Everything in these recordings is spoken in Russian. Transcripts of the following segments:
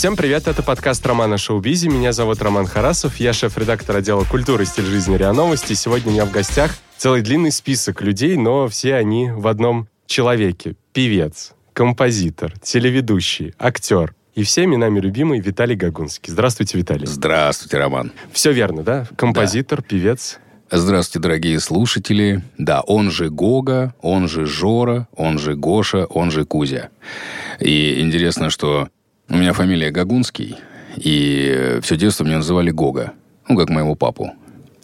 Всем привет, это подкаст Романа Шоубизи. Меня зовут Роман Харасов, я шеф-редактор отдела культуры и стиль жизни РИА Новости. Сегодня у меня в гостях целый длинный список людей, но все они в одном человеке. Певец, композитор, телеведущий, актер, и всеми нами любимый Виталий Гагунский. Здравствуйте, Виталий. Здравствуйте, Роман. Все верно, да? Композитор, да. певец. Здравствуйте, дорогие слушатели. Да, он же Гога, он же Жора, он же Гоша, он же Кузя. И интересно, что у меня фамилия Гагунский, и все детство меня называли Гога. Ну, как моего папу.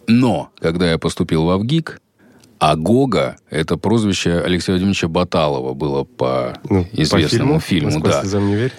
Но, когда я поступил в Авгик, а Гога – это прозвище Алексея Владимировича Баталова было по ну, известному по фильму. фильму да. не верит?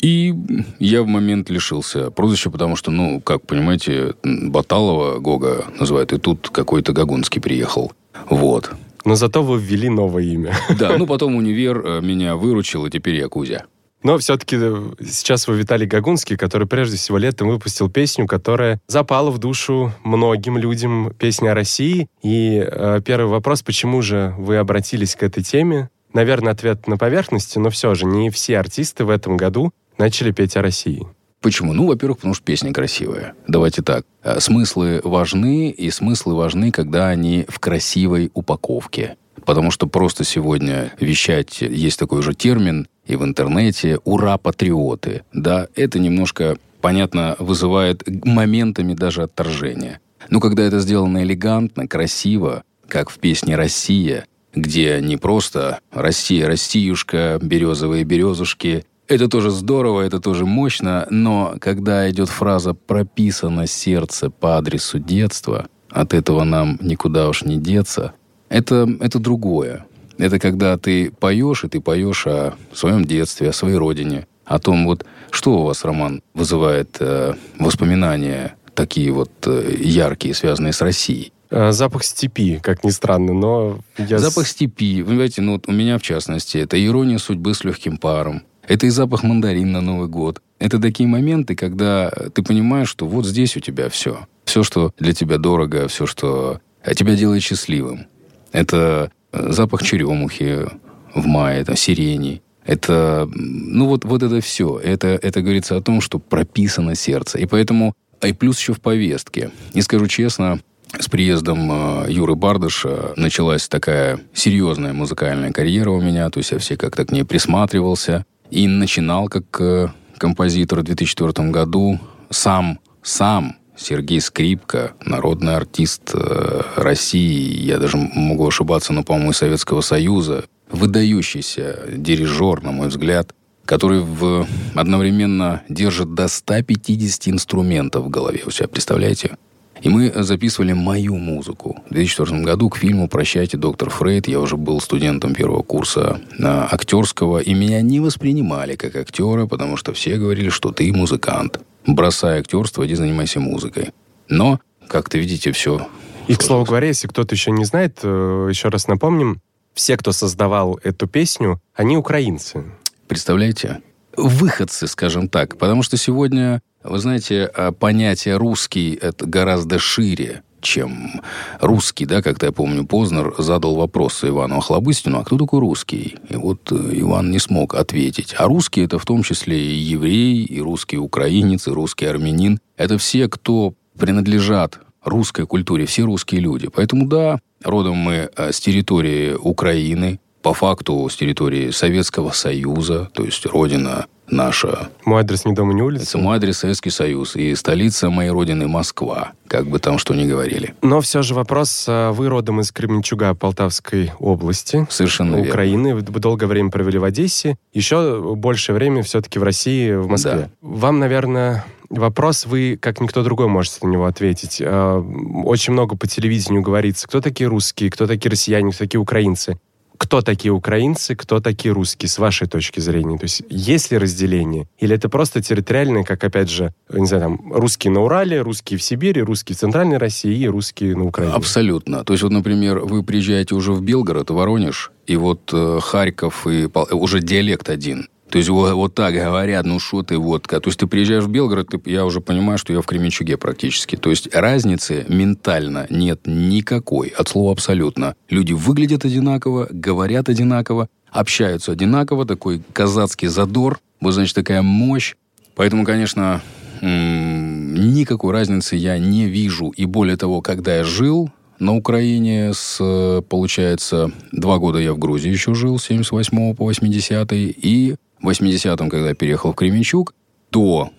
И я в момент лишился прозвища, потому что, ну, как понимаете, Баталова Гога называют, и тут какой-то Гагунский приехал. Вот. Но зато вы ввели новое имя. Да, ну потом универ э, меня выручил, и теперь я Кузя. Но все-таки э, сейчас вы Виталий Гагунский, который прежде всего летом выпустил песню, которая запала в душу многим людям, песня о России. И э, первый вопрос, почему же вы обратились к этой теме? Наверное, ответ на поверхности, но все же не все артисты в этом году начали петь о России? Почему? Ну, во-первых, потому что песня красивая. Давайте так. Э, смыслы важны, и смыслы важны, когда они в красивой упаковке. Потому что просто сегодня вещать, есть такой уже термин и в интернете, «ура, патриоты». Да, это немножко, понятно, вызывает моментами даже отторжение. Но когда это сделано элегантно, красиво, как в песне «Россия», где не просто «Россия, Россиюшка», «Березовые березушки», это тоже здорово, это тоже мощно, но когда идет фраза «прописано сердце по адресу детства», от этого нам никуда уж не деться, это, это другое. Это когда ты поешь, и ты поешь о своем детстве, о своей родине, о том, вот что у вас, Роман, вызывает э, воспоминания такие вот э, яркие, связанные с Россией. Э, запах степи, как ни странно, но я... Запах степи. Вы понимаете, ну вот у меня, в частности, это ирония судьбы с легким паром. Это и запах мандарин на Новый год. Это такие моменты, когда ты понимаешь, что вот здесь у тебя все. Все, что для тебя дорого, все, что тебя делает счастливым. Это запах черемухи в мае, это сирени. Это, ну вот, вот это все. Это, это говорится о том, что прописано сердце. И поэтому, а и плюс еще в повестке. И скажу честно, с приездом э, Юры Бардыша началась такая серьезная музыкальная карьера у меня. То есть я все как-то к ней присматривался. И начинал как э, композитор в 2004 году сам, сам Сергей Скрипка, народный артист э, России, я даже могу ошибаться, но, по-моему, Советского Союза, выдающийся дирижер, на мой взгляд, который в, одновременно держит до 150 инструментов в голове. Вы себя представляете? И мы записывали мою музыку. В 2004 году к фильму «Прощайте, доктор Фрейд» я уже был студентом первого курса а, актерского, и меня не воспринимали как актера, потому что все говорили, что ты музыкант. Бросай актерство, иди занимайся музыкой. Но, как-то видите, все и, к слову говоря, если кто-то еще не знает, э, еще раз напомним, все, кто создавал эту песню, они украинцы. Представляете? Выходцы, скажем так. Потому что сегодня вы знаете, а понятие «русский» — это гораздо шире, чем русский, да, как-то я помню, Познер задал вопрос Ивану Охлобыстину, а кто такой русский? И вот э, Иван не смог ответить. А русский — это в том числе и еврей, и русский украинец, и русский армянин. Это все, кто принадлежат русской культуре, все русские люди. Поэтому да, родом мы э, с территории Украины, по факту с территории Советского Союза, то есть родина наша. Мой адрес не дома, не улица. Это мой адрес Советский Союз. И столица моей родины Москва. Как бы там что ни говорили. Но все же вопрос. А, вы родом из Кременчуга Полтавской области. Совершенно Украины. Верно. Вы долгое время провели в Одессе. Еще большее время все-таки в России, в Москве. Да. Вам, наверное, вопрос, вы, как никто другой, можете на него ответить. А, очень много по телевидению говорится, кто такие русские, кто такие россияне, кто такие украинцы кто такие украинцы, кто такие русские, с вашей точки зрения? То есть есть ли разделение? Или это просто территориальные, как, опять же, не знаю, там, русские на Урале, русские в Сибири, русские в Центральной России и русские на Украине? Абсолютно. То есть вот, например, вы приезжаете уже в Белгород, Воронеж, и вот э, Харьков, и уже диалект один – то есть вот, вот так говорят, ну что ты, водка. То есть ты приезжаешь в Белгород, ты, я уже понимаю, что я в Кременчуге практически. То есть разницы ментально нет никакой, от слова абсолютно. Люди выглядят одинаково, говорят одинаково, общаются одинаково, такой казацкий задор, вот, значит, такая мощь. Поэтому, конечно, никакой разницы я не вижу. И более того, когда я жил на Украине с, получается, два года я в Грузии еще жил, с 78 по 80 и в 80-м, когда я переехал в Кременчуг, до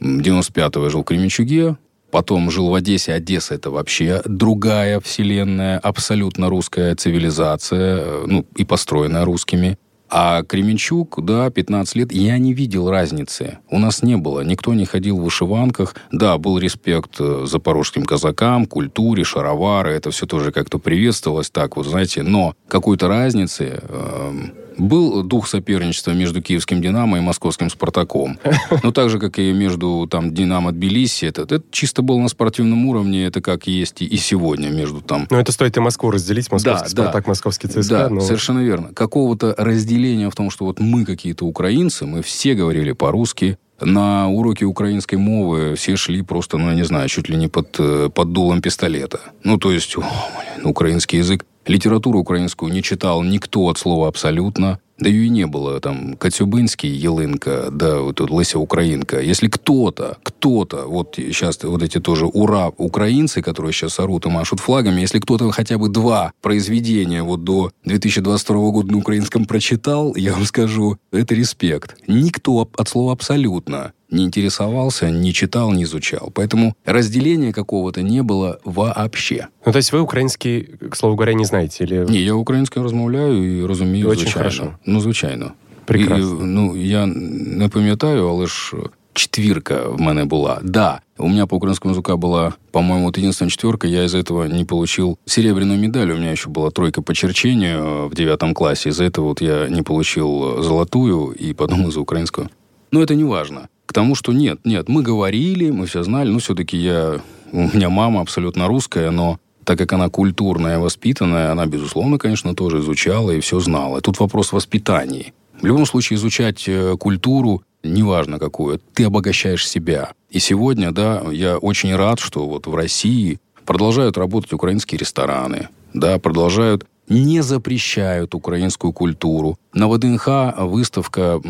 95-го я жил в Кременчуге, потом жил в Одессе. Одесса — это вообще другая вселенная, абсолютно русская цивилизация, э, ну, и построенная русскими. А Кременчук, да, 15 лет, я не видел разницы. У нас не было. Никто не ходил в вышиванках. Да, был респект э, запорожским казакам, культуре, шаровары. Это все тоже как-то приветствовалось так, вот знаете. Но какой-то разницы... Э, был дух соперничества между киевским «Динамо» и московским «Спартаком». Ну, так же, как и между там, «Динамо» Тбилиси. Это, это чисто было на спортивном уровне, это как есть и сегодня между там... Ну, это стоит и Москву разделить, московский да, «Спартак», да. московский ЦСКА. Да, но... совершенно верно. Какого-то разделения в том, что вот мы какие-то украинцы, мы все говорили по-русски, на уроке украинской мовы все шли просто, ну, я не знаю, чуть ли не под, э, под дулом пистолета. Ну, то есть, о, блин, украинский язык Литературу украинскую не читал никто от слова абсолютно. Да ее и не было. Там Катюбинский, Елынка, да, вот тут Леся Украинка. Если кто-то, кто-то, вот сейчас вот эти тоже ура украинцы, которые сейчас орут и машут флагами, если кто-то хотя бы два произведения вот до 2022 года на украинском прочитал, я вам скажу, это респект. Никто от слова абсолютно не интересовался, не читал, не изучал. Поэтому разделения какого-то не было вообще. Ну, то есть вы украинский, к слову говоря, не знаете? Или... Не, я украинским размовляю і розумію, Очень звичайно. Хорошо. Ну, звичайно. Прекрасно. І, ну, я не пам'ятаю, але ж четвірка в мене була. Да, у меня по украинскому языку была, по-моему, вот единственная четверка. Я из-за этого не получил серебряную медаль. У меня еще была тройка по черчению в девятом классе. Из-за этого вот я не получил золотую и потом из-за украинского. Но это не важно к тому, что нет, нет, мы говорили, мы все знали, но все-таки я, у меня мама абсолютно русская, но так как она культурная, воспитанная, она, безусловно, конечно, тоже изучала и все знала. Тут вопрос воспитания. В любом случае, изучать э, культуру, неважно какую, ты обогащаешь себя. И сегодня, да, я очень рад, что вот в России продолжают работать украинские рестораны, да, продолжают не запрещают украинскую культуру. На ВДНХ выставка,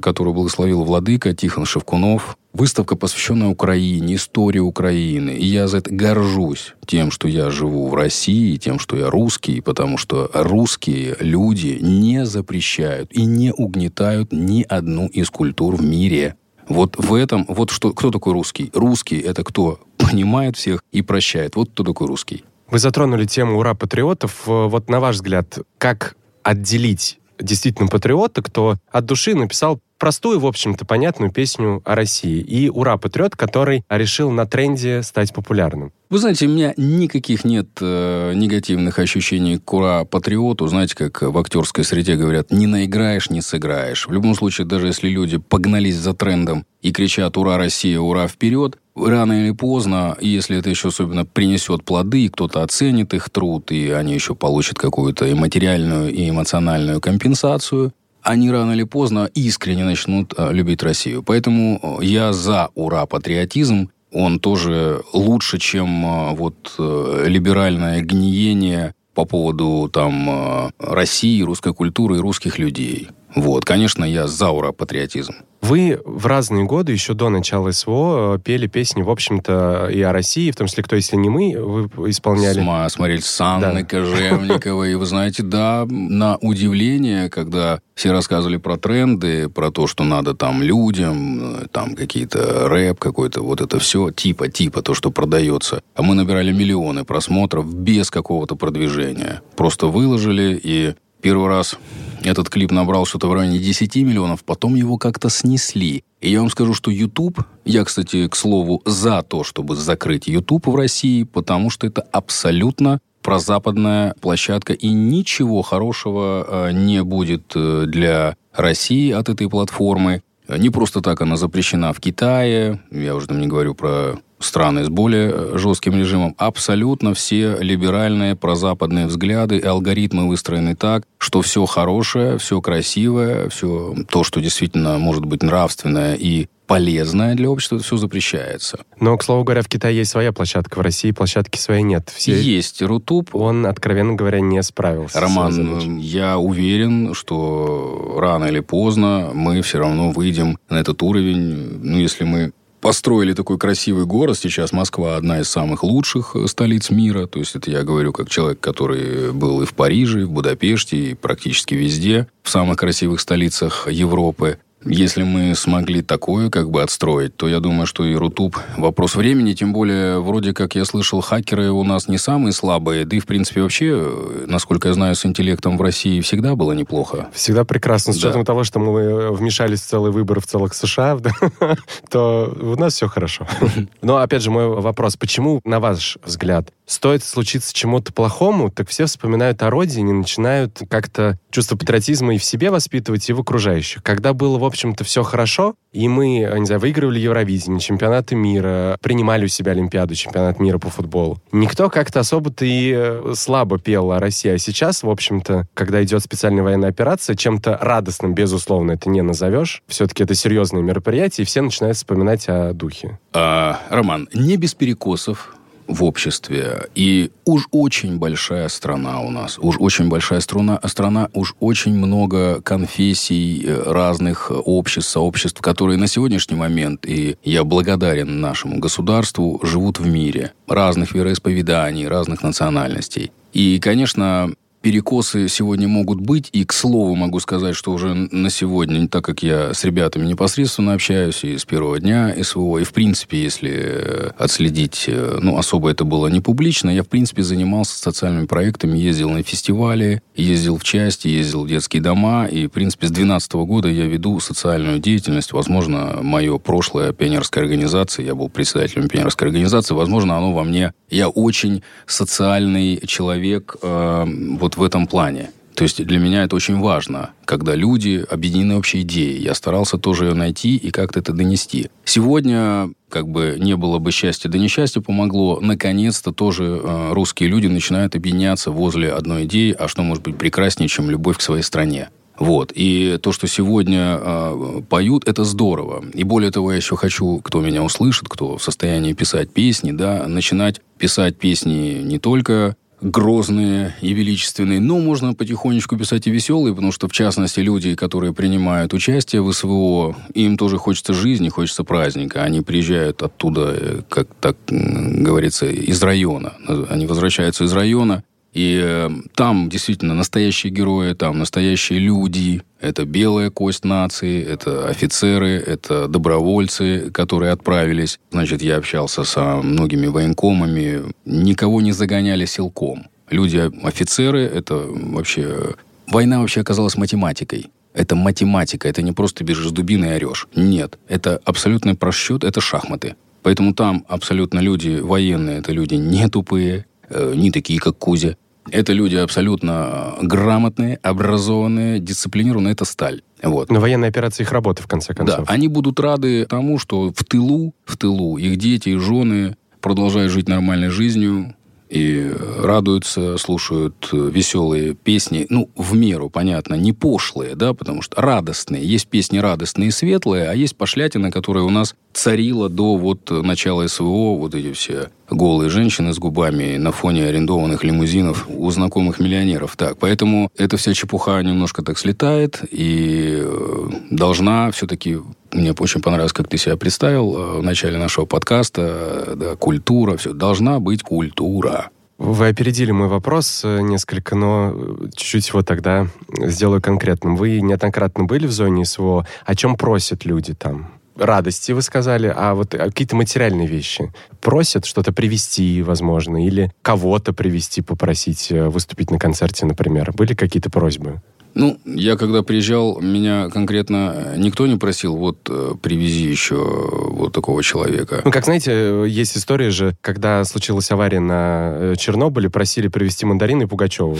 которую благословил владыка Тихон Шевкунов, выставка, посвященная Украине, истории Украины. И я за это горжусь тем, что я живу в России, тем, что я русский, потому что русские люди не запрещают и не угнетают ни одну из культур в мире. Вот в этом, вот что, кто такой русский? Русский – это кто понимает всех и прощает. Вот кто такой русский. Вы затронули тему «Ура, патриотов». Э, вот на ваш взгляд, как отделить действительно патриота, кто от души написал простую, в общем-то, понятную песню о России. И «Ура, патриот», который решил на тренде стать популярным. Вы знаете, у меня никаких нет э, негативных ощущений к «Ура, патриоту». Знаете, как в актерской среде говорят, не наиграешь, не сыграешь. В любом случае, даже если люди погнались за трендом и кричат «Ура, Россия! Ура, вперед!», рано или поздно, если это еще особенно принесет плоды, и кто-то оценит их труд, и они еще получат какую-то и материальную, и эмоциональную компенсацию, они рано или поздно искренне начнут а, любить Россию. Поэтому я за ура-патриотизм. Он тоже лучше, чем а, вот э, либеральное гниение по поводу там России, русской культуры и русских людей. Вот, конечно, я за ура-патриотизм. Вы в разные годы, еще до начала СВО, э, пели песни, в общем-то, и о России, в том числе «Кто, если не мы» вы исполняли. Сма, смотрели с Анной да. Кожевниковой. И вы знаете, да, на удивление, когда все рассказывали про тренды, про то, что надо там людям, э, там какие-то рэп какой-то, вот это все, типа, типа, то, что продается. А мы набирали миллионы просмотров без какого-то продвижения. Просто выложили, и первый раз этот клип набрал что-то в районе 10 миллионов, потом его как-то снесли. И я вам скажу, что YouTube, я, кстати, к слову, за то, чтобы закрыть YouTube в России, потому что это абсолютно прозападная площадка, и ничего хорошего э, не будет э, для России от этой платформы. Не просто так она запрещена в Китае, я уже там не говорю про страны с более э, жестким режимом, абсолютно все либеральные прозападные взгляды и алгоритмы выстроены так, что все хорошее, все красивое, все то, что действительно может быть нравственное и полезное для общества, все запрещается. Но, к слову говоря, в Китае есть своя площадка, в России площадки своей нет. Все... Есть Рутуб. Он, откровенно говоря, не справился. Роман, я уверен, что рано или поздно мы все равно выйдем на этот уровень. Ну, если мы построили такой красивый город. Сейчас Москва одна из самых лучших э, столиц мира. То есть это я говорю как человек, который был и в Париже, и в Будапеште, и практически везде, в самых красивых столицах Европы. Если мы смогли такое как бы отстроить, то я думаю, что и Рутуб вопрос времени, тем более, вроде как я слышал, хакеры у нас не самые слабые, да и, в принципе, вообще, насколько я знаю, с интеллектом в России всегда было неплохо. Всегда прекрасно. С учетом да. того, что мы вмешались в целый выбор в целых США, то у нас все хорошо. Но, опять же, мой вопрос, почему, на ваш взгляд, стоит случиться чему-то плохому, так все вспоминают о родине, начинают как-то чувство патриотизма и в себе воспитывать, и в окружающих. Когда было, в общем-то, все хорошо, и мы, не знаю, выигрывали Евровидение, чемпионаты мира, принимали у себя Олимпиаду, чемпионат мира по футболу. Никто как-то особо-то и э, слабо пел о России. А сейчас, в общем-то, когда идет специальная военная операция, чем-то радостным, безусловно, это не назовешь. Все-таки это серьезное мероприятие, и все начинают вспоминать о духе. А, Роман, не без перекосов, в обществе. И уж очень большая страна у нас. Уж очень большая страна, страна уж очень много конфессий, э, разных обществ, сообществ, которые на сегодняшний момент, и я благодарен нашему государству, живут в мире. Разных вероисповеданий, разных национальностей. И, конечно, перекосы сегодня могут быть. И, к слову, могу сказать, что уже на сегодня, так как я с ребятами непосредственно общаюсь и с первого дня СВО, и, в принципе, если э, отследить, э, ну, особо это было не публично, я, в принципе, занимался социальными проектами, ездил на фестивали, ездил в части, ездил в детские дома, и, в принципе, с 2012 года я веду социальную деятельность. Возможно, мое прошлое пионерской организации, я был председателем пионерской организации, возможно, оно во мне... Я очень социальный человек, э, вот в этом плане. То есть для меня это очень важно, когда люди объединены общей идеей. Я старался тоже ее найти и как-то это донести. Сегодня, как бы не было бы счастья, да несчастье помогло, наконец-то тоже э, русские люди начинают объединяться возле одной идеи, а что может быть прекраснее, чем любовь к своей стране. Вот. И то, что сегодня э, поют, это здорово. И более того, я еще хочу, кто меня услышит, кто в состоянии писать песни, да, начинать писать песни не только грозные и величественные, но можно потихонечку писать и веселые, потому что, в частности, люди, которые принимают участие в СВО, им тоже хочется жизни, хочется праздника. Они приезжают оттуда, э, как так говорится, из района. Они возвращаются из района, и э, там действительно настоящие герои, там настоящие люди. Это белая кость нации, это офицеры, это добровольцы, которые отправились. Значит, я общался со многими военкомами. Никого не загоняли силком. Люди, офицеры, это вообще... Война вообще оказалась математикой. Это математика, это не просто бежишь с дубиной и орешь. Нет, это абсолютный просчет, это шахматы. Поэтому там абсолютно люди военные, это люди не тупые, э, не такие, как Кузя. Это люди абсолютно грамотные, образованные, дисциплинированные. Это сталь. Вот. Но военная операция их работы, в конце концов. Да, они будут рады тому, что в тылу, в тылу их дети и жены продолжают жить нормальной жизнью, и радуются, слушают веселые песни, ну, в меру, понятно, не пошлые, да, потому что радостные. Есть песни радостные и светлые, а есть пошлятина, которая у нас царила до вот начала СВО, вот эти все голые женщины с губами на фоне арендованных лимузинов у знакомых миллионеров. Так, поэтому эта вся чепуха немножко так слетает и э, должна все-таки мне очень понравилось, как ты себя представил э, в начале нашего подкаста. Э, да, культура, все. Должна быть культура. Вы опередили мой вопрос несколько, но чуть-чуть его тогда сделаю конкретным. Вы неоднократно были в зоне СВО. О чем просят люди там? радости, вы сказали, а вот а какие-то материальные вещи. Просят что-то привезти, возможно, или кого-то привезти, попросить э, выступить на концерте, например. Были какие-то просьбы? Ну, я когда приезжал, меня конкретно никто не просил, вот, э, привези еще вот такого человека. Ну, как знаете, есть история же, когда случилась авария на э, Чернобыле, просили привезти мандарины и Пугачеву.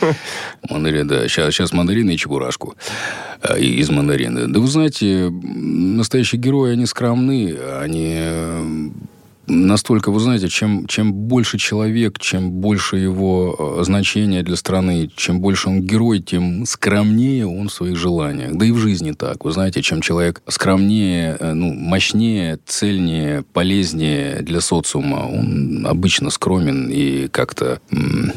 Мандарин, да. Сейчас, мандарины и чебурашку э, из мандарина. Да вы знаете, настоящие герои, они скромны, они настолько, вы знаете, чем, чем больше человек, чем больше его э, значения для страны, чем больше он герой, тем скромнее он в своих желаниях. Да и в жизни так. Вы знаете, чем человек скромнее, э, ну, мощнее, цельнее, полезнее для социума, он обычно скромен и как-то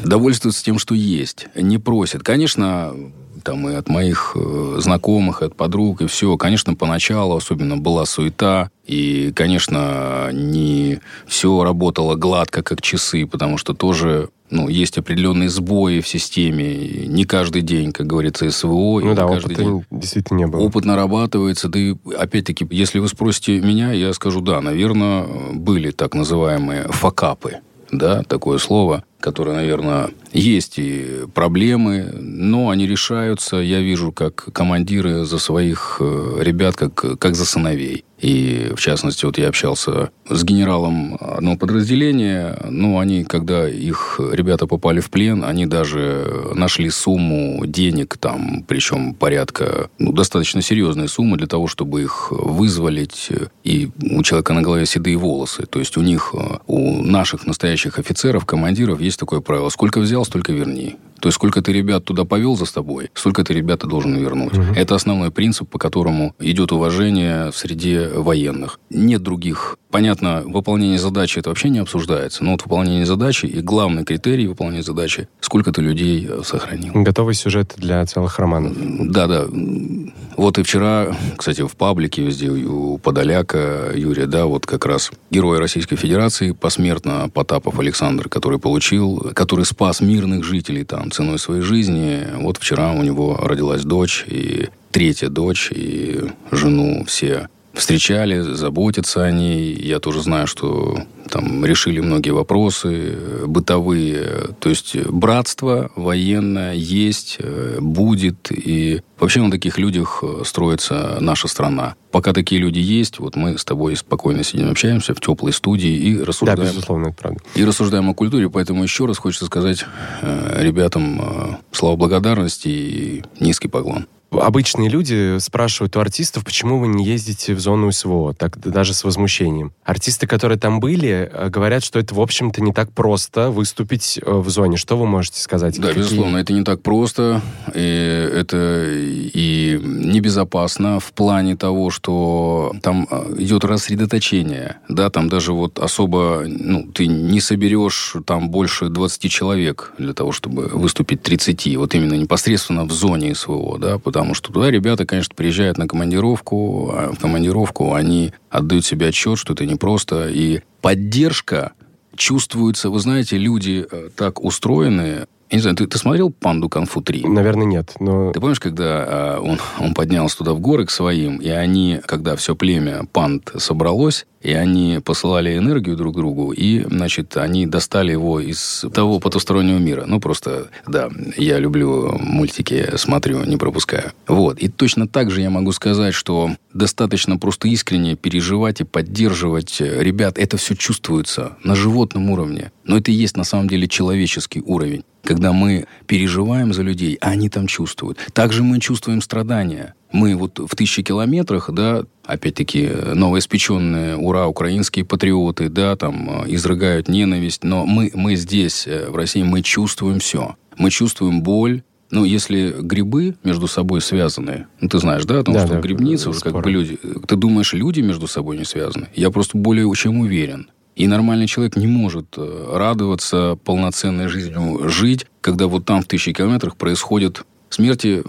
довольствуется тем, что есть. Не просит. Конечно, там и от моих э, знакомых, и от подруг, и все. Конечно, поначалу особенно была суета, и, конечно, не все работало гладко, как часы, потому что тоже ну, есть определенные сбои в системе. Не каждый день, как говорится, СВО. Ну да, каждый день действительно не было. Опыт нарабатывается. Да и, опять-таки, если вы спросите меня, я скажу, да, наверное, были так называемые факапы. Да, такое слово которые, наверное, есть и проблемы, но они решаются. Я вижу, как командиры за своих э, ребят, как, как за сыновей. И, в частности, вот я общался с генералом одного подразделения. Ну, они, когда их ребята попали в плен, они даже нашли сумму денег там, причем порядка, ну, достаточно серьезная сумма для того, чтобы их вызволить. И у человека на голове седые волосы. То есть у них, э, у наших настоящих офицеров, командиров есть такое правило. Сколько взял, столько верни. То есть, сколько ты ребят туда повел за собой, столько ты ребята должен вернуть. Угу. Это основной принцип, по которому идет уважение в среде военных. Нет других. Понятно, выполнение задачи это вообще не обсуждается, но вот выполнение задачи и главный критерий выполнения задачи, сколько ты людей э, сохранил. Готовый сюжет для целых романов. Да, да. Вот и вчера, кстати, в паблике везде у Подоляка Юрия, да, вот как раз герой Российской Федерации, посмертно Потапов Александр, который получил, который спас мирных жителей там, ценой своей жизни. Вот вчера у него родилась дочь, и третья дочь, и жену все встречали, заботятся о ней. Я тоже знаю, что там решили многие вопросы бытовые. То есть братство военное есть, э, будет. И вообще на таких людях э, строится наша страна. Пока такие люди есть, вот мы с тобой спокойно сидим, общаемся в теплой студии и рассуждаем. Да, безусловно, это правда. И рассуждаем о культуре. Поэтому еще раз хочется сказать э, ребятам э, слова благодарности и низкий поклон обычные люди спрашивают у артистов, почему вы не ездите в зону СВО, так даже с возмущением. Артисты, которые там были, э, говорят, что это, в общем-то, не так просто выступить э, в зоне. Что вы можете сказать? Да, Какие... безусловно, это не так просто, и это и небезопасно в плане того, что там э, идет рассредоточение, да, там даже вот особо, ну, ты не соберешь там больше 20 человек для того, чтобы выступить 30, вот именно непосредственно в зоне СВО, да, потому потому что туда ребята, конечно, приезжают на командировку, а в командировку они отдают себе отчет, что это непросто, и поддержка чувствуется, вы знаете, люди э, так устроены, я не знаю, ты, ты смотрел «Панду Конфу 3»? Наверное, нет. Но... Ты помнишь, когда э, он, он поднялся туда в горы к своим, и они, когда все племя панд собралось, и они посылали энергию друг другу, и, значит, они достали его из того потустороннего мира. Ну, просто, да, я люблю мультики, смотрю, не пропускаю. Вот. И точно так же я могу сказать, что достаточно просто искренне переживать и поддерживать ребят. Это все чувствуется на животном уровне. Но это и есть на самом деле человеческий уровень. Когда мы переживаем за людей, а они там чувствуют. Также мы чувствуем страдания. Мы вот в тысячи километрах, да, опять-таки, новоиспеченные, ура, украинские патриоты, да, там, э, изрыгают ненависть, но мы, мы здесь, э, в России, мы чувствуем все. Мы чувствуем боль, ну, если грибы между собой связаны, ну, ты знаешь, да, о том, да, что да, грибницы уже как бы люди... Ты думаешь, люди между собой не связаны? Я просто более чем уверен. И нормальный человек не может э, радоваться полноценной жизнью, жить, когда вот там в тысячи километрах происходят смерти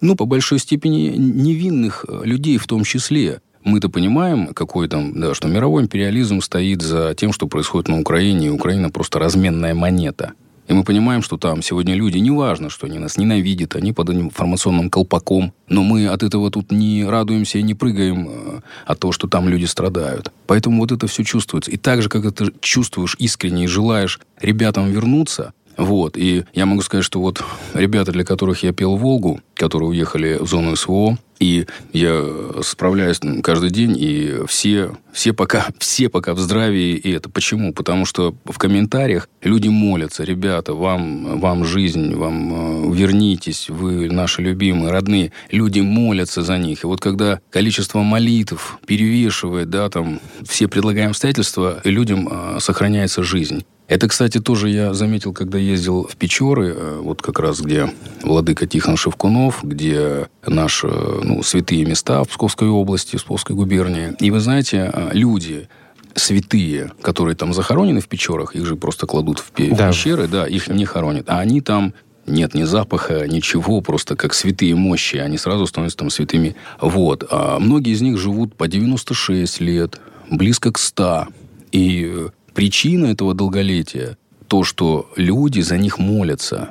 ну, по большой степени невинных э, людей в том числе. Мы-то понимаем, какой там, да, что мировой империализм стоит за тем, что происходит на Украине, и Украина просто разменная монета. И мы понимаем, что там сегодня люди, неважно, что они нас ненавидят, они под информационным колпаком, но мы от этого тут не радуемся и не прыгаем э, от того, что там люди страдают. Поэтому вот это все чувствуется. И так же, как ты чувствуешь искренне и желаешь ребятам вернуться, Вот. И я могу сказать, что вот ребята, для которых я пел «Волгу», которые уехали в зону СВО, и я справляюсь каждый день, и все, все, пока, все пока в здравии. И это почему? Потому что в комментариях люди молятся. Ребята, вам, вам жизнь, вам э, вернитесь, вы наши любимые, родные. Люди молятся за них. И вот когда количество молитв перевешивает, да, там, все предлагаемые обстоятельства, людям э, сохраняется жизнь. Это, кстати, тоже я заметил, когда ездил в Печоры, э, вот как раз где владыка Тихон Шевкунов, где наши ну, святые места в Псковской области, в Псковской губернии. И вы знаете, э, люди, святые, которые там захоронены в Печорах, их же просто кладут в да. пещеры, да, их не хоронят. А они там нет ни запаха, ничего, просто как святые мощи, они сразу становятся там святыми. Вот. А многие из них живут по 96 лет, близко к 100. И причина этого долголетия то, что люди за них молятся.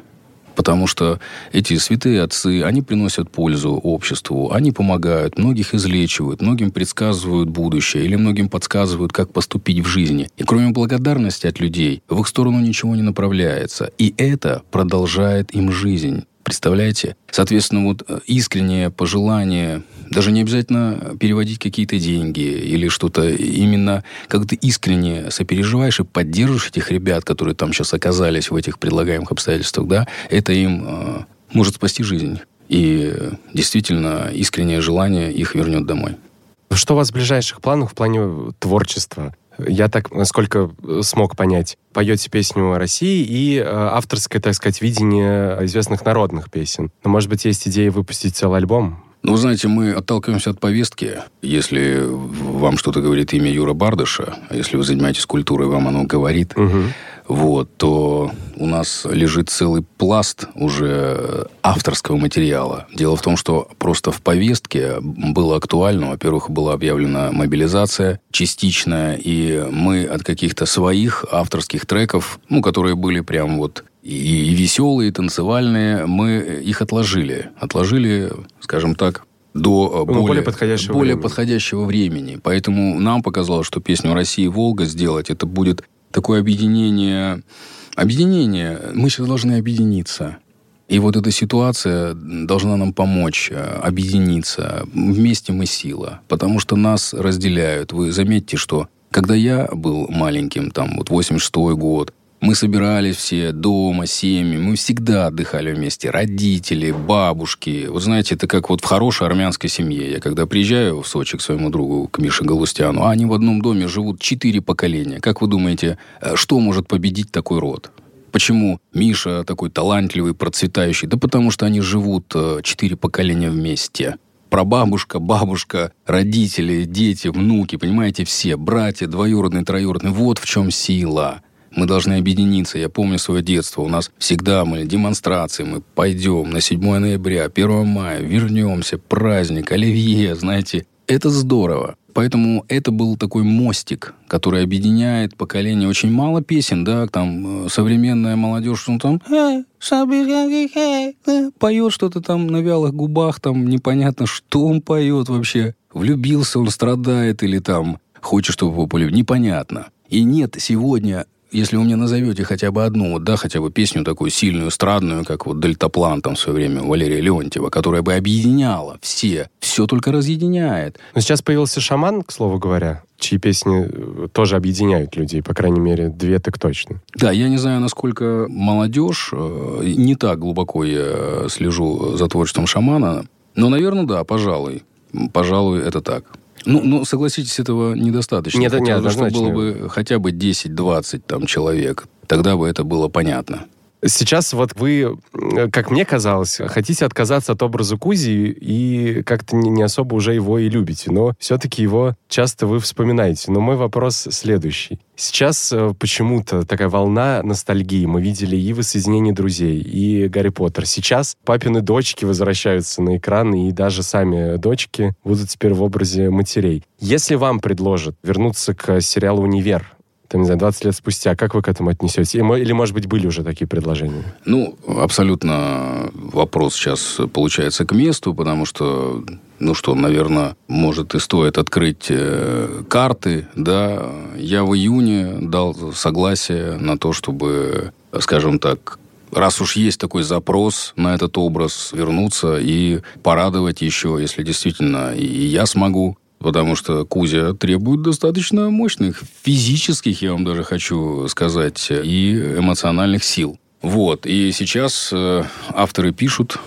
Потому что эти святые отцы, они приносят пользу обществу, они помогают, многих излечивают, многим предсказывают будущее или многим подсказывают, как поступить в жизни. И кроме благодарности от людей, в их сторону ничего не направляется. И это продолжает им жизнь. Представляете? Соответственно, вот э, искреннее пожелание, даже не обязательно переводить какие-то деньги или что-то, именно когда ты искренне сопереживаешь и поддерживаешь этих ребят, которые там сейчас оказались в этих предлагаемых обстоятельствах, да, это им э, может спасти жизнь. И действительно искреннее желание их вернет домой. Что у вас в ближайших планах в плане творчества? Я так, насколько смог понять, поете песню о России и э, авторское, так сказать, видение известных народных песен. Но, может быть, есть идея выпустить целый альбом? Ну, вы знаете, мы отталкиваемся от повестки. Если вам что-то говорит имя Юра Бардыша, а если вы занимаетесь культурой, вам оно говорит, угу. вот, то у нас лежит целый пласт уже авторского материала. Дело в том, что просто в повестке было актуально. Во-первых, была объявлена мобилизация частичная, и мы от каких-то своих авторских треков, ну, которые были прям вот и, и веселые, и танцевальные, мы их отложили. Отложили, скажем так, до ну, более, более, подходящего, более времени. подходящего времени. Поэтому нам показалось, что песню «Россия Волга» сделать, это будет такое объединение. Объединение. Мы сейчас должны объединиться. И вот эта ситуация должна нам помочь э, объединиться. Вместе мы сила. Потому что нас разделяют. Вы заметьте, что когда я был маленьким, там вот 86 год, мы собирались все дома, семьи, мы всегда отдыхали вместе. Родители, бабушки. Вот знаете, это как вот в хорошей армянской семье. Я когда приезжаю в Сочи к своему другу, к Мише Галустяну, а они в одном доме живут четыре поколения. Как вы думаете, э, что может победить такой род? Почему Миша такой талантливый, процветающий? Да потому что они живут э, четыре поколения вместе прабабушка, бабушка, родители, дети, внуки, понимаете, все, братья, двоюродные, троюродные. Вот в чем сила. Мы должны объединиться. Я помню свое детство. У нас всегда были демонстрации. Мы пойдем на 7 ноября, 1 мая, вернемся, праздник, оливье, знаете. Это здорово. Поэтому это был такой мостик, который объединяет поколение. Очень мало песен, да, там э, современная молодежь, ну там «Э, э», поет что-то там на вялых губах, там непонятно, что он поет вообще. Влюбился он, страдает или там хочет, чтобы его полюбили. Непонятно. И нет сегодня если вы мне назовете хотя бы одну, вот, да, хотя бы песню такую сильную, эстрадную, как вот «Дельтаплан» там в свое время Валерия Леонтьева, которая бы объединяла все, все только разъединяет. Но сейчас появился шаман, к слову говоря, чьи песни э, тоже объединяют людей, по крайней мере, две так точно. Да, я не знаю, насколько молодежь, э, не так глубоко я слежу за творчеством шамана, но, наверное, да, пожалуй. Пожалуй, это так. Ну, ну, согласитесь, этого недостаточно. Нет, нет, бы, чтобы было бы хотя бы 10-20 там человек. Тогда бы это было понятно. Сейчас вот вы, как мне казалось, хотите отказаться от образа Кузи и как-то не особо уже его и любите, но все-таки его часто вы вспоминаете. Но мой вопрос следующий. Сейчас э, почему-то такая волна ностальгии. Мы видели и «Воссоединение друзей», и «Гарри Поттер». Сейчас папины дочки возвращаются на экран, и даже сами дочки будут теперь в образе матерей. Если вам предложат вернуться к сериалу «Универ», там, не знаю, 20 лет спустя, как вы к этому отнесетесь? Или, может быть, были уже такие предложения? Ну, абсолютно вопрос сейчас получается к месту, потому что ну что, наверное, может и стоит открыть э, карты, да. Я в июне дал согласие на то, чтобы, скажем так, раз уж есть такой запрос на этот образ, вернуться и порадовать еще, если действительно и я смогу. Потому что Кузя требует достаточно мощных физических, я вам даже хочу сказать, и эмоциональных сил. Вот. И сейчас э, авторы пишут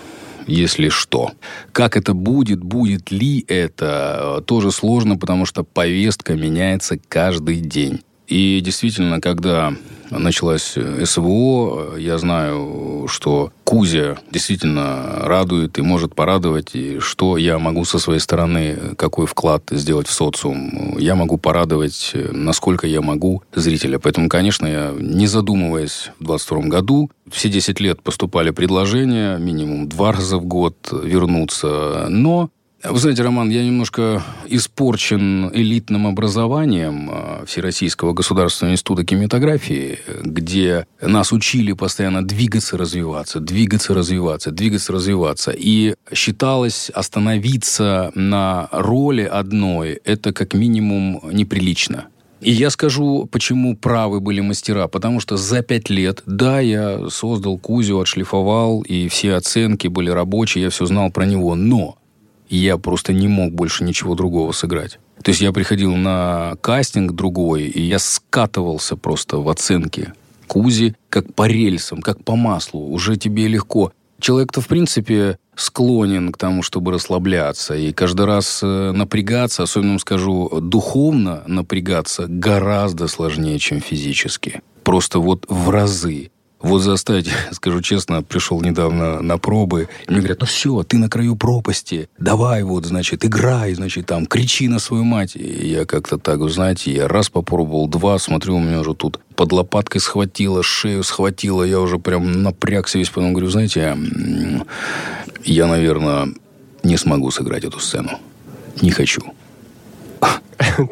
если что. Как это будет, будет ли это, э, тоже сложно, потому что повестка меняется каждый день. И действительно, когда началась СВО, я знаю, что Кузя действительно радует и может порадовать, и что я могу со своей стороны, какой вклад сделать в социум. Я могу порадовать, насколько я могу зрителя. Поэтому, конечно, я, не задумываясь, в 22 году, все 10 лет поступали предложения, минимум два раза в год вернуться, но вы знаете, Роман, я немножко испорчен элитным образованием а, Всероссийского государственного института кинематографии, где нас учили постоянно двигаться, развиваться, двигаться, развиваться, двигаться, развиваться. И считалось остановиться на роли одной – это как минимум неприлично. И я скажу, почему правы были мастера. Потому что за пять лет, да, я создал Кузю, отшлифовал, и все оценки были рабочие, я все знал про него. Но я просто не мог больше ничего другого сыграть. То есть я приходил на кастинг другой, и я скатывался просто в оценке Кузи, как по рельсам, как по маслу. Уже тебе легко. Человек-то, в принципе, склонен к тому, чтобы расслабляться. И каждый раз э, напрягаться, особенно, скажу, духовно напрягаться гораздо сложнее, чем физически. Просто вот в разы. Вот заставить, скажу честно, пришел недавно на пробы, мне говорят, ну все, ты на краю пропасти, давай вот, значит, играй, значит, там, кричи на свою мать. И я как-то так, знаете, я раз попробовал, два, смотрю, у меня уже тут под лопаткой схватило, шею схватило, я уже прям напрягся весь, потом говорю, знаете, я, наверное, не смогу сыграть эту сцену. Не хочу.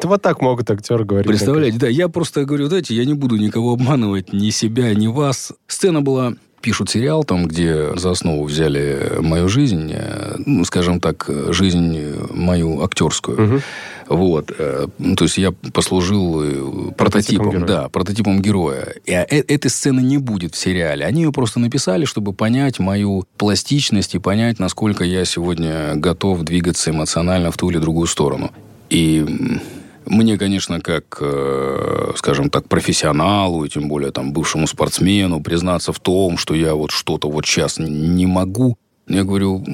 Вот так могут актеры говорить. Представляете, да, я просто говорю, знаете, я не буду никого обманывать, ни себя, ни вас. Сцена была пишут сериал, там, где за основу взяли мою жизнь, э, ну, скажем так, жизнь мою актерскую. Угу. Вот. Э, ну, то есть я послужил э, прототипом, прототипом да, прототипом героя. И этой сцены не будет в сериале. Они ее просто написали, чтобы понять мою пластичность и понять, насколько я сегодня готов двигаться эмоционально в ту или другую сторону. И мне, конечно, как, э, скажем так, профессионалу, и тем более там бывшему спортсмену, признаться в том, что я вот что-то вот сейчас не могу, я говорю,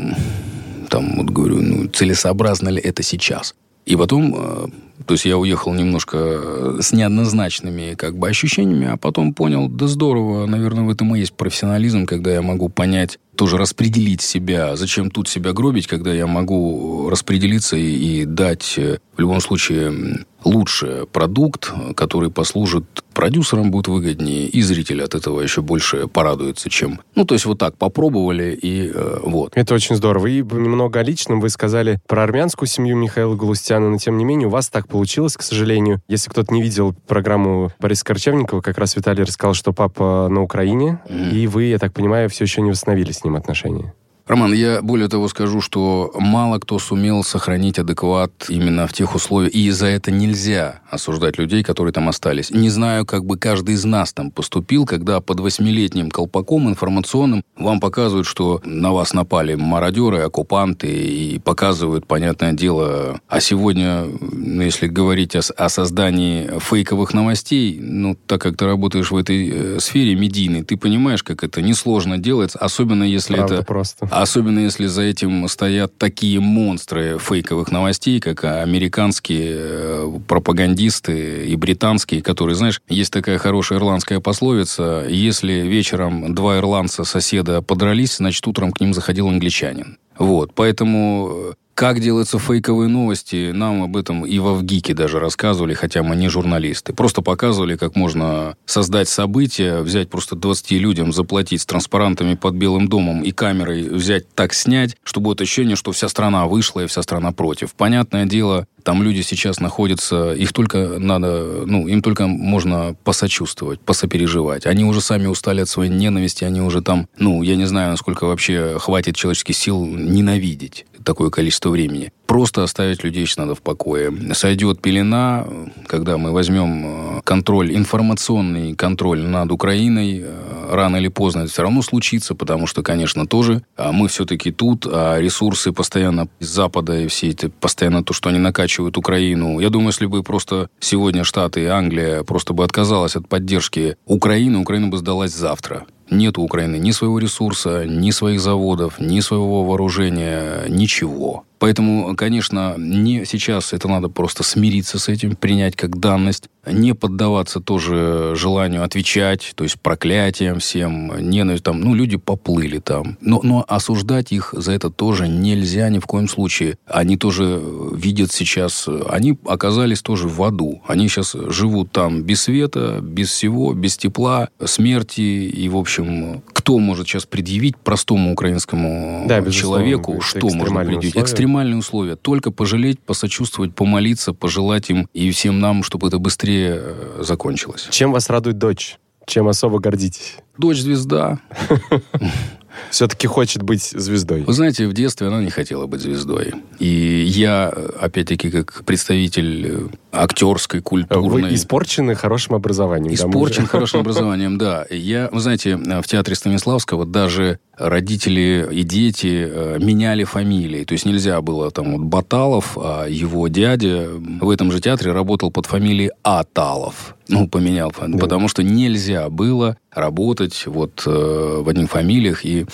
там вот говорю, ну, целесообразно ли это сейчас? И потом, э, то есть я уехал немножко с неоднозначными как бы ощущениями, а потом понял, да здорово, наверное, в этом и есть профессионализм, когда я могу понять, тоже распределить себя. Зачем тут себя гробить, когда я могу распределиться и, и дать э, в любом случае лучше продукт, который послужит продюсерам будет выгоднее, и зритель от этого еще больше порадуется, чем... Ну, то есть вот так попробовали, и э, вот. Это очень здорово. И немного о личном. Вы сказали про армянскую семью Михаила Галустяна, но тем не менее у вас так получилось, к сожалению. Если кто-то не видел программу Бориса Корчевникова, как раз Виталий рассказал, что папа на Украине, mm. и вы, я так понимаю, все еще не восстановили с ним отношения. Роман, я более того скажу, что мало кто сумел сохранить адекват именно в тех условиях, и за это нельзя осуждать людей, которые там остались. Не знаю, как бы каждый из нас там поступил, когда под восьмилетним колпаком информационным вам показывают, что на вас напали мародеры, оккупанты, и показывают, понятное дело, а сегодня, ну, если говорить о, о создании фейковых новостей, ну, так как ты работаешь в этой э, сфере медийной, ты понимаешь, как это несложно делать, особенно если Правда это... просто Особенно если за этим стоят такие монстры фейковых новостей, как американские э, пропагандисты и британские, которые, знаешь, есть такая хорошая ирландская пословица, если вечером два ирландца соседа подрались, значит, утром к ним заходил англичанин. Вот, поэтому Как делаются фейковые новости, нам об этом и во ВГИКе даже рассказывали, хотя мы не журналисты. Просто показывали, как можно создать событие, взять просто 20 людям, заплатить с транспарантами под Белым домом и камерой, взять так снять, чтобы будет ощущение, что вся страна вышла и вся страна против. Понятное дело, там люди сейчас находятся, их только надо, ну, им только можно посочувствовать, посопереживать. Они уже сами устали от своей ненависти, они уже там, ну, я не знаю, насколько вообще хватит человеческих сил ненавидеть такое количество времени. Просто оставить людей надо в покое. Сойдет пелена, когда мы возьмем э, контроль, информационный контроль над Украиной, э, рано или поздно это все равно случится, потому что, конечно, тоже а мы все-таки тут, а ресурсы постоянно из Запада и все это, постоянно то, что они накачивают Украину. Я думаю, если бы просто сегодня Штаты и Англия просто бы отказалась от поддержки Украины, Украина бы сдалась завтра. Нет у Украины ни своего ресурса, ни своих заводов, ни своего вооружения, ничего. Поэтому, конечно, не сейчас это надо просто смириться с этим, принять как данность, не поддаваться тоже желанию отвечать, то есть проклятиям всем, ненависть там, ну, люди поплыли там. Но, но осуждать их за это тоже нельзя ни в коем случае. Они тоже видят сейчас, они оказались тоже в аду. Они сейчас живут там без света, без всего, без тепла, смерти и, в общем, кто может сейчас предъявить простому украинскому да, человеку, что можно предъявить? Условия. Экстремальные условия. Только пожалеть, посочувствовать, помолиться, пожелать им и всем нам, чтобы это быстрее э, закончилось. Чем вас радует дочь? Чем особо гордитесь? Дочь звезда. все-таки хочет быть звездой? Вы знаете, в детстве она не хотела быть звездой. И я, опять-таки, как представитель э, актерской, культурной... Вы испорчены хорошим образованием. Испорчен да, хорошим образованием, да. Я, вы знаете, в театре Станиславского даже родители и дети э, меняли фамилии. То есть нельзя было там вот Баталов, а его дядя в этом же театре работал под фамилией Аталов. Ну, поменял, да. потому что нельзя было работать вот э, в одних фамилиях. И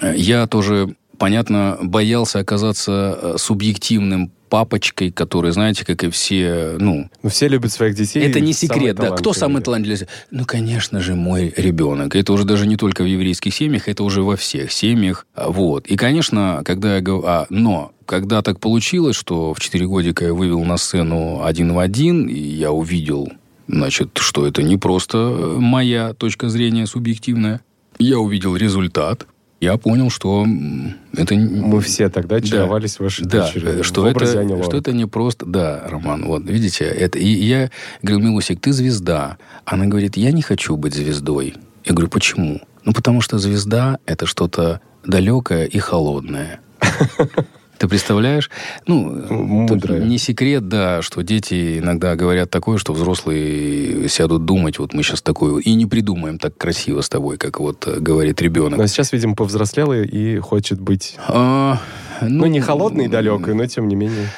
э, я тоже, понятно, боялся оказаться э, субъективным папочкой, который, знаете, как и все, ну... Ну, все любят своих детей. Это не секрет, да. Кто самый талантливый? Ну, конечно же, мой ребенок. Это уже даже не только в еврейских семьях, это уже во всех семьях. Вот. И, конечно, когда я говорю... А, но когда так получилось, что в 4 годика я вывел на сцену один в один, и я увидел Значит, что это не просто моя точка зрения субъективная. Я увидел результат. Я понял, что это... Мы все тогда очаровались да, вашей да, дочерью. Что это, что это не просто... Да, Роман, вот, видите, это... И я говорю, Милусик, ты звезда. Она говорит, я не хочу быть звездой. Я говорю, почему? Ну, потому что звезда — это что-то далекое и холодное. Ты представляешь? Ну, не секрет, да, что дети иногда говорят такое, что взрослые сядут думать, вот мы сейчас такое, и не придумаем так красиво с тобой, как вот э, говорит ребенок. Но сейчас, видимо, повзрослел и хочет быть... А, ну, ну, не холодный и далекой, но тем не менее.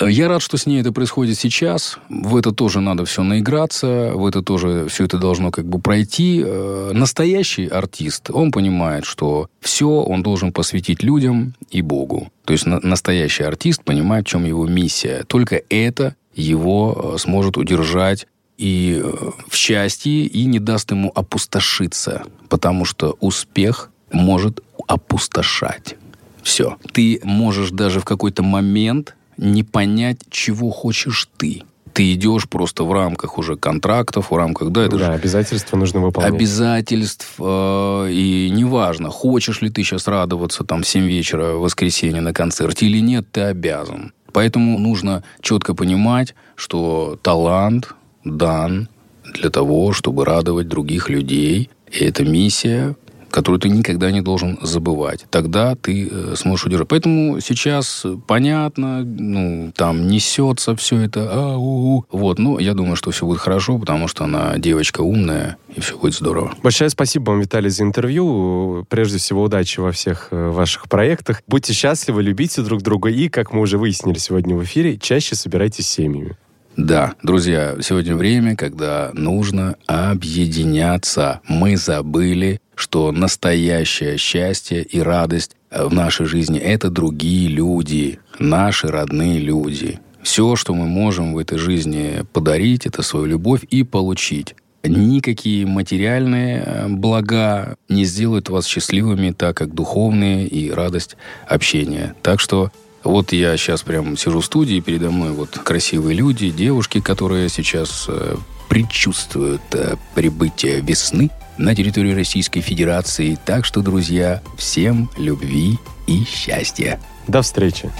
Я рад, что с ней это происходит сейчас. В это тоже надо все наиграться, в это тоже все это должно как бы пройти. Э, настоящий артист, он понимает, что все он должен посвятить людям и Богу. То есть настоящий артист понимает, в чем его миссия. Только это его э, сможет удержать и э, в счастье, и не даст ему опустошиться. Потому что успех может опустошать. Все. Ты можешь даже в какой-то момент не понять, чего хочешь ты. Ты идешь просто в рамках уже контрактов, в рамках, да, это да, же... обязательства нужно выполнять. Обязательств, э, и неважно, хочешь ли ты сейчас радоваться там в 7 вечера в воскресенье на концерте или нет, ты обязан. Поэтому нужно четко понимать, что талант дан для того, чтобы радовать других людей. И это миссия, которую ты никогда не должен забывать. Тогда ты э, сможешь удержать. Поэтому сейчас понятно, ну, там несется все это, а, у, у. Вот, но я думаю, что все будет хорошо, потому что она девочка умная, и все будет здорово. Большое спасибо вам, Виталий, за интервью. Прежде всего, удачи во всех э, ваших проектах. Будьте счастливы, любите друг друга и, как мы уже выяснили сегодня в эфире, чаще собирайтесь семьями. Да, друзья, сегодня время, когда нужно объединяться. Мы забыли, что настоящее счастье и радость в нашей жизни – это другие люди, наши родные люди. Все, что мы можем в этой жизни подарить, это свою любовь и получить. Никакие материальные э, блага не сделают вас счастливыми, так как духовные и радость общения. Так что Вот я сейчас прям сижу в студии, передо мной вот красивые люди, девушки, которые сейчас э, предчувствуют э, прибытие весны на территории Российской Федерации. Так что, друзья, всем любви и счастья. До встречи.